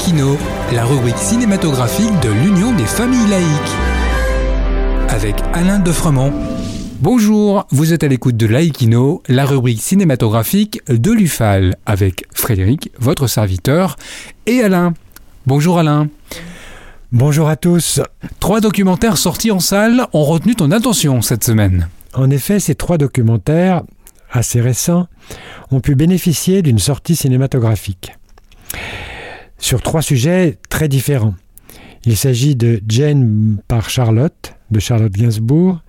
Laïkino, la rubrique cinématographique de l'Union des familles laïques. Avec Alain Defremont. Bonjour, vous êtes à l'écoute de Laïkino, la rubrique cinématographique de l'UFAL, avec Frédéric, votre serviteur, et Alain. Bonjour Alain. Bonjour à tous. Trois documentaires sortis en salle ont retenu ton attention cette semaine. En effet, ces trois documentaires, assez récents, ont pu bénéficier d'une sortie cinématographique. Sur trois sujets très différents. Il s'agit de Jane par Charlotte, de Charlotte Gainsbourg,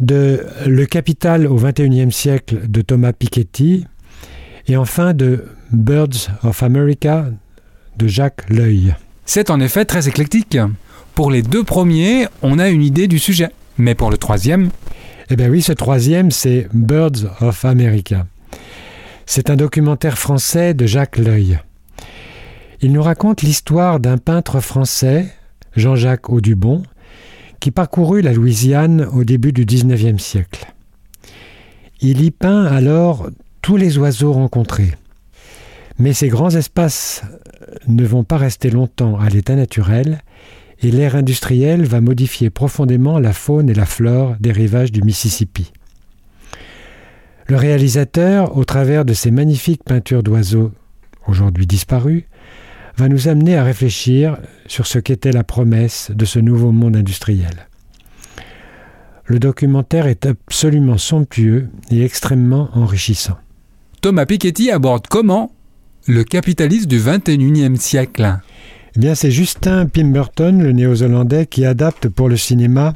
de Le Capital au XXIe siècle de Thomas Piketty, et enfin de Birds of America de Jacques L'Œil. C'est en effet très éclectique. Pour les deux premiers, on a une idée du sujet. Mais pour le troisième Eh bien oui, ce troisième, c'est Birds of America. C'est un documentaire français de Jacques L'Œil. Il nous raconte l'histoire d'un peintre français, Jean-Jacques Audubon, qui parcourut la Louisiane au début du XIXe siècle. Il y peint alors tous les oiseaux rencontrés. Mais ces grands espaces ne vont pas rester longtemps à l'état naturel et l'ère industrielle va modifier profondément la faune et la flore des rivages du Mississippi. Le réalisateur, au travers de ces magnifiques peintures d'oiseaux aujourd'hui disparues, va nous amener à réfléchir sur ce qu'était la promesse de ce nouveau monde industriel. Le documentaire est absolument somptueux et extrêmement enrichissant. Thomas Piketty aborde comment le capitalisme du XXIe siècle? Eh bien, c'est Justin Pemberton, le néo-zélandais, qui adapte pour le cinéma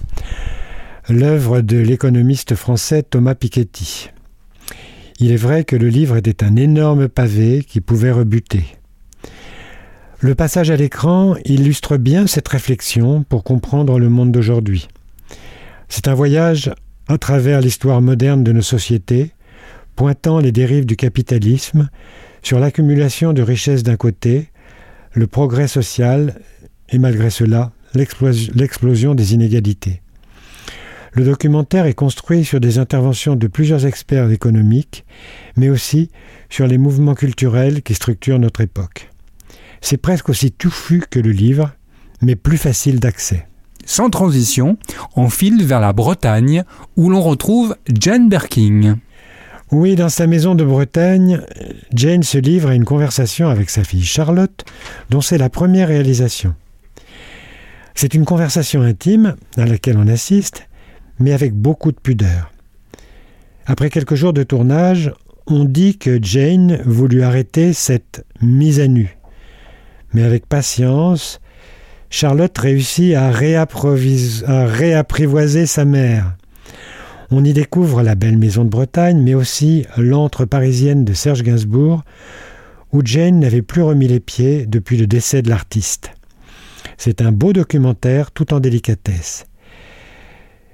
l'œuvre de l'économiste français Thomas Piketty. Il est vrai que le livre était un énorme pavé qui pouvait rebuter. Le passage à l'écran illustre bien cette réflexion pour comprendre le monde d'aujourd'hui. C'est un voyage à travers l'histoire moderne de nos sociétés, pointant les dérives du capitalisme sur l'accumulation de richesses d'un côté, le progrès social et malgré cela l'explosion des inégalités. Le documentaire est construit sur des interventions de plusieurs experts économiques, mais aussi sur les mouvements culturels qui structurent notre époque. C'est presque aussi touffu que le livre, mais plus facile d'accès. Sans transition, on file vers la Bretagne où l'on retrouve Jane Birkin. Oui, dans sa maison de Bretagne, Jane se livre à une conversation avec sa fille Charlotte, dont c'est la première réalisation. C'est une conversation intime à laquelle on assiste, mais avec beaucoup de pudeur. Après quelques jours de tournage, on dit que Jane voulut arrêter cette mise à nu. Mais avec patience, Charlotte réussit à, réapprivoiser sa mère. On y découvre la belle maison de Bretagne, mais aussi l'antre parisienne de Serge Gainsbourg, où Jane n'avait plus remis les pieds depuis le décès de l'artiste. C'est un beau documentaire tout en délicatesse.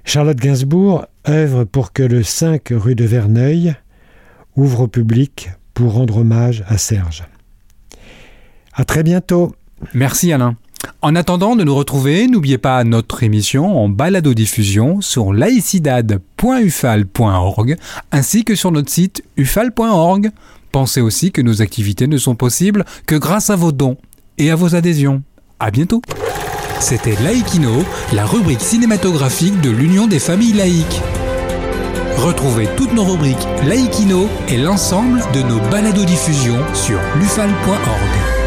Charlotte Gainsbourg œuvre pour que le 5 rue de Verneuil ouvre au public pour rendre hommage à Serge. À très bientôt. Merci Alain. En attendant de nous retrouver, n'oubliez pas notre émission en balado-diffusion sur laicidad.ufal.org ainsi que sur notre site ufal.org. Pensez aussi que nos activités ne sont possibles que grâce à vos dons et à vos adhésions. À bientôt. C'était Laïkino, la rubrique cinématographique de l'Union des familles laïques. Retrouvez toutes nos rubriques Laïkino et l'ensemble de nos balados diffusions sur lufal.org.